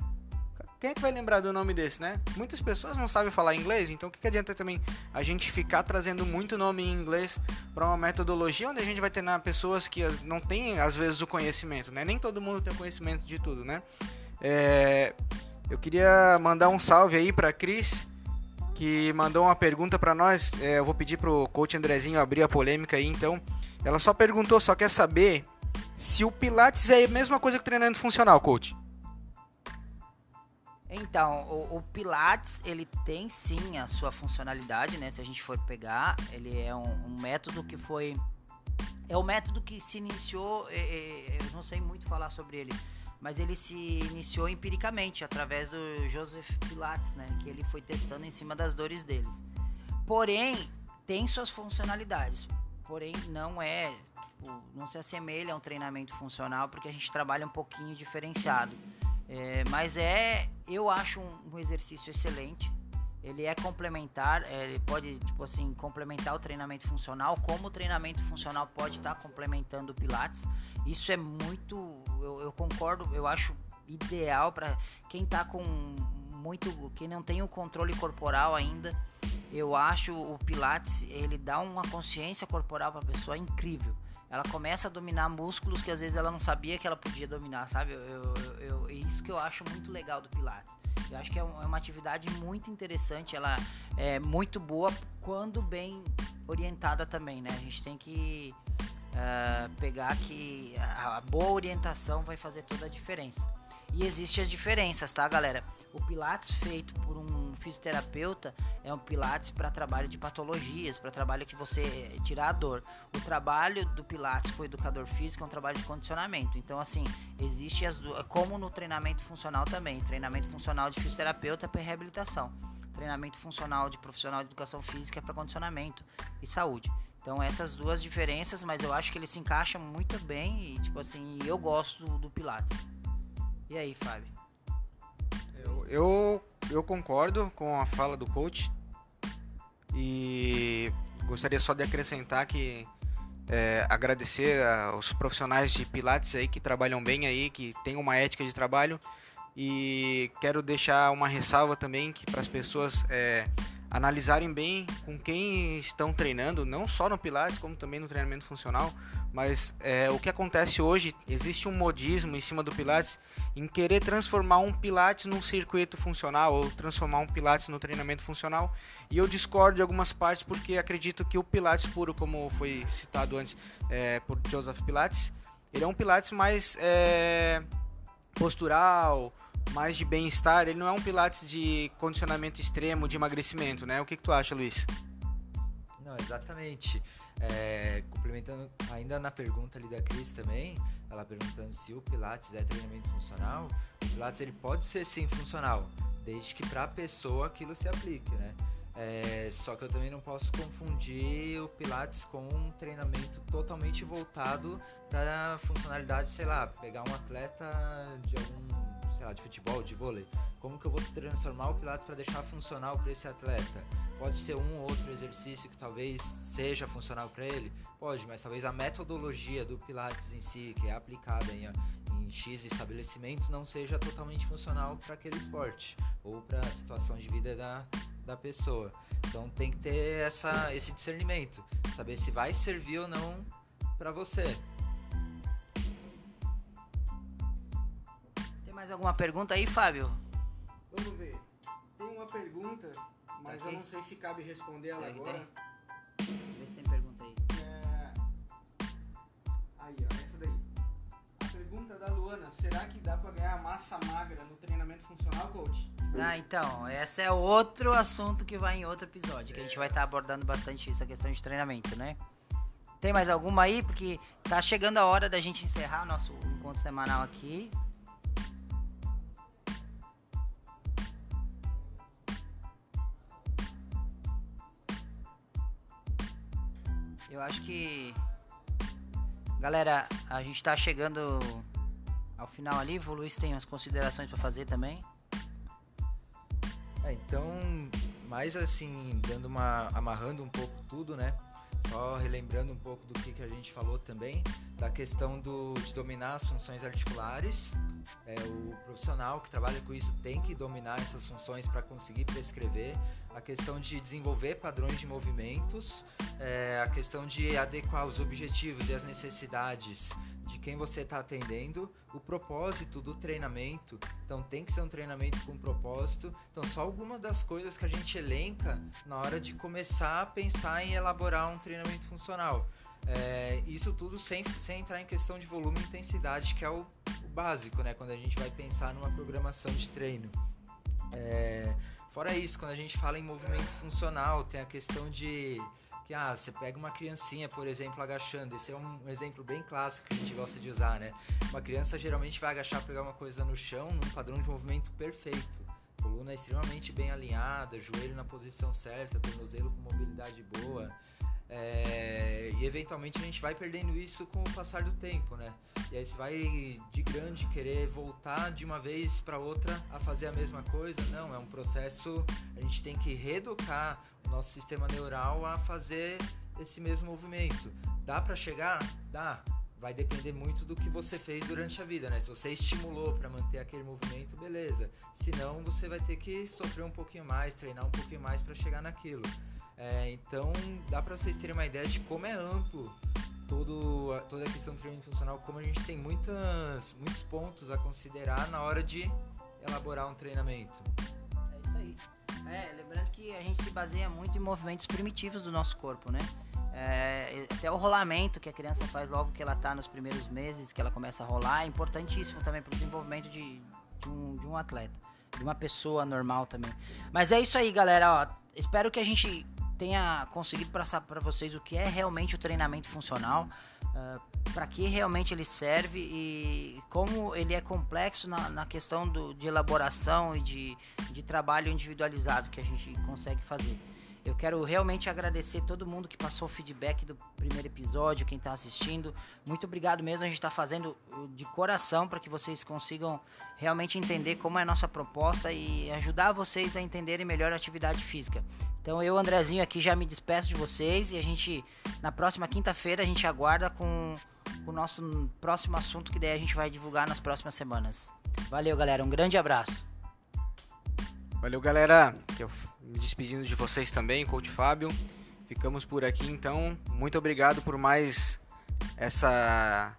S2: Quem é que vai lembrar do nome desse, né? Muitas pessoas não sabem falar inglês, então o que, que adianta também a gente ficar trazendo muito nome em inglês para uma metodologia onde a gente vai ter pessoas que não têm, às vezes, o conhecimento, né? Nem todo mundo tem conhecimento de tudo, né? É, eu queria mandar um salve aí para Cris, que mandou uma pergunta para nós. É, eu vou pedir pro coach Andrezinho abrir a polêmica aí, então. Ela só perguntou, só quer saber se o Pilates é a mesma coisa que o treinamento funcional, coach.
S1: Então, o, o, Pilates, ele tem sim a sua funcionalidade, né? Se a gente for pegar, ele é um, um método que foi... É o método que se iniciou, é, é, eu não sei muito falar sobre ele, mas ele se iniciou empiricamente através do Joseph Pilates, né, que ele foi testando em cima das dores dele. Porém, tem suas funcionalidades, porém não é, tipo, não se assemelha a um treinamento funcional porque a gente trabalha um pouquinho diferenciado. É, mas é, eu acho um, um exercício excelente ele é complementar, é, ele pode, tipo assim, complementar o treinamento funcional, como o treinamento funcional pode estar tá complementando o Pilates. Isso é muito, eu, eu concordo, eu acho ideal para quem está com muito, quem não tem o controle corporal ainda. Eu acho o Pilates, ele dá uma consciência corporal para a pessoa incrível. Ela começa a dominar músculos que às vezes ela não sabia que ela podia dominar, sabe? Eu, eu, eu, isso que eu acho muito legal do Pilates. Eu acho que é, é uma atividade muito interessante, ela é muito boa quando bem orientada também, né? A gente tem que uh, pegar que a, a boa orientação vai fazer toda a diferença. E existem as diferenças, tá, galera? O Pilates feito por um fisioterapeuta é um pilates para trabalho de patologias, para trabalho que você tirar a dor. O trabalho do pilates com o educador físico é um trabalho de condicionamento. Então, assim, existe as duas, como no treinamento funcional também, treinamento funcional de fisioterapeuta para reabilitação, treinamento funcional de profissional de educação física para condicionamento e saúde. Então essas duas diferenças, mas eu acho que ele se encaixa muito bem e tipo assim, eu gosto do, do Pilates. E aí, Fábio?
S2: Eu, eu, eu concordo com a fala do coach e gostaria só de acrescentar que é, agradecer aos profissionais de Pilates aí que trabalham bem aí, que têm uma ética de trabalho e quero deixar uma ressalva também que para as pessoas é, analisarem bem com quem estão treinando, não só no Pilates, como também no treinamento funcional. Mas é, o que acontece hoje, existe um modismo em cima do Pilates em querer transformar um Pilates num circuito funcional ou transformar um Pilates no treinamento funcional. E eu discordo de algumas partes porque acredito que o Pilates puro, como foi citado antes é, por Joseph Pilates, ele é um Pilates mais é, postural, mais de bem-estar, ele não é um pilates de condicionamento extremo, de emagrecimento, né? O que, que tu acha, Luiz?
S3: Não, exatamente. É, complementando ainda na pergunta ali da Cris também, ela perguntando se o Pilates é treinamento funcional, o Pilates ele pode ser sim funcional, desde que para a pessoa aquilo se aplique, né? É, só que eu também não posso confundir o Pilates com um treinamento totalmente voltado para funcionalidade, sei lá, pegar um atleta de algum lá, de futebol, de vôlei, como que eu vou transformar o Pilates para deixar funcional para esse atleta? Pode ser um ou outro exercício que talvez seja funcional para ele? Pode, mas talvez a metodologia do Pilates em si, que é aplicada em, em X estabelecimento, não seja totalmente funcional para aquele esporte ou para a situação de vida da, da pessoa. Então tem que ter essa, esse discernimento, saber se vai servir ou não para você.
S1: Mais alguma pergunta aí, Fábio?
S2: Vamos ver. Tem uma pergunta, mas tá eu não sei se cabe responder ela Será agora.
S1: Vê se tem pergunta aí.
S2: É... Aí, ó, essa daí. A pergunta da Luana, será que dá pra ganhar massa magra no treinamento funcional, coach?
S1: Ah, então, esse é outro assunto que vai em outro episódio, que a gente vai estar tá abordando bastante isso, a questão de treinamento, né? Tem mais alguma aí? Porque tá chegando a hora da gente encerrar nosso encontro semanal aqui. Eu acho que. Galera, a gente tá chegando ao final ali. O Luiz tem umas considerações para fazer também.
S3: É, então, mais assim, dando uma. amarrando um pouco tudo, né? Só relembrando um pouco do que, que a gente falou também, da questão do, de dominar as funções articulares. É, o profissional que trabalha com isso tem que dominar essas funções para conseguir prescrever. A questão de desenvolver padrões de movimentos, é, a questão de adequar os objetivos e as necessidades de quem você está atendendo, o propósito do treinamento. Então tem que ser um treinamento com propósito. Então só algumas das coisas que a gente elenca na hora de começar a pensar em elaborar um treinamento funcional. É, isso tudo sem, sem entrar em questão de volume e intensidade, que é o, o básico, né? Quando a gente vai pensar numa programação de treino. É, fora isso, quando a gente fala em movimento funcional, tem a questão de que ah, você pega uma criancinha, por exemplo, agachando. Esse é um exemplo bem clássico que a gente gosta de usar, né? Uma criança geralmente vai agachar, pegar uma coisa no chão, num padrão de movimento perfeito. Coluna extremamente bem alinhada, joelho na posição certa, tornozelo com mobilidade boa. É, e eventualmente a gente vai perdendo isso com o passar do tempo, né? E aí você vai de grande querer voltar de uma vez para outra a fazer a mesma coisa. Não, é um processo. A gente tem que reeducar o nosso sistema neural a fazer esse mesmo movimento. Dá para chegar? Dá. Vai depender muito do que você fez durante a vida, né? Se você estimulou para manter aquele movimento, beleza. Se não, você vai ter que sofrer um pouquinho mais, treinar um pouquinho mais para chegar naquilo. É, então, dá para vocês terem uma ideia de como é amplo todo, toda a questão do treinamento funcional, como a gente tem muitas, muitos pontos a considerar na hora de elaborar um treinamento.
S1: É isso aí. É, lembrando que a gente se baseia muito em movimentos primitivos do nosso corpo, né? É, até o rolamento que a criança faz logo que ela está nos primeiros meses, que ela começa a rolar, é importantíssimo também para o desenvolvimento de, de, um, de um atleta. de uma pessoa normal também. Mas é isso aí, galera. Ó, espero que a gente tenha conseguido passar para vocês o que é realmente o treinamento funcional, uh, para que realmente ele serve e como ele é complexo na, na questão do, de elaboração e de, de trabalho individualizado que a gente consegue fazer. Eu quero realmente agradecer todo mundo que passou o feedback do primeiro episódio, quem está assistindo. Muito obrigado mesmo. A gente está fazendo de coração para que vocês consigam realmente entender como é a nossa proposta e ajudar vocês a entenderem melhor a atividade física. Então eu, Andrezinho, aqui já me despeço de vocês e a gente, na próxima quinta-feira, a gente aguarda com o nosso próximo assunto que daí a gente vai divulgar nas próximas semanas. Valeu, galera. Um grande abraço.
S2: Valeu, galera. Eu me despedindo de vocês também, Coach Fábio. Ficamos por aqui então. Muito obrigado por mais essa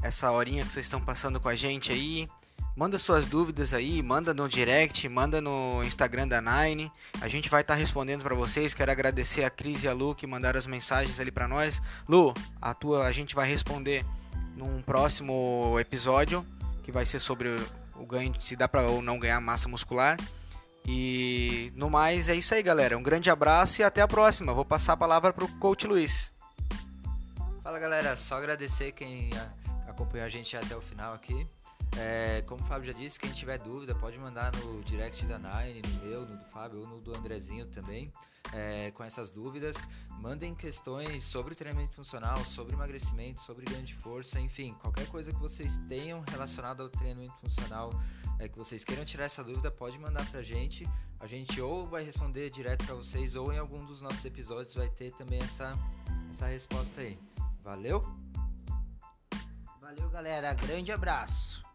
S2: essa horinha que vocês estão passando com a gente aí. Manda suas dúvidas aí, manda no direct, manda no Instagram da Nine. A gente vai estar tá respondendo para vocês. Quero agradecer a Cris e a Lu que mandaram as mensagens ali para nós. Lu, a tua a gente vai responder num próximo episódio que vai ser sobre o ganho se dá para ou não ganhar massa muscular. E no mais é isso aí, galera. Um grande abraço e até a próxima. Vou passar a palavra pro coach Luiz.
S3: Fala, galera. Só agradecer quem acompanhou a gente até o final aqui. É, como o Fábio já disse, quem tiver dúvida pode mandar no direct da Nine, no meu, no do Fábio ou no do Andrezinho também, é, com essas dúvidas. Mandem questões sobre treinamento funcional, sobre emagrecimento, sobre ganho de força, enfim, qualquer coisa que vocês tenham relacionado ao treinamento funcional, é, que vocês queiram tirar essa dúvida, pode mandar pra gente. A gente ou vai responder direto para vocês, ou em algum dos nossos episódios vai ter também essa, essa resposta aí. Valeu?
S1: Valeu, galera. Grande abraço.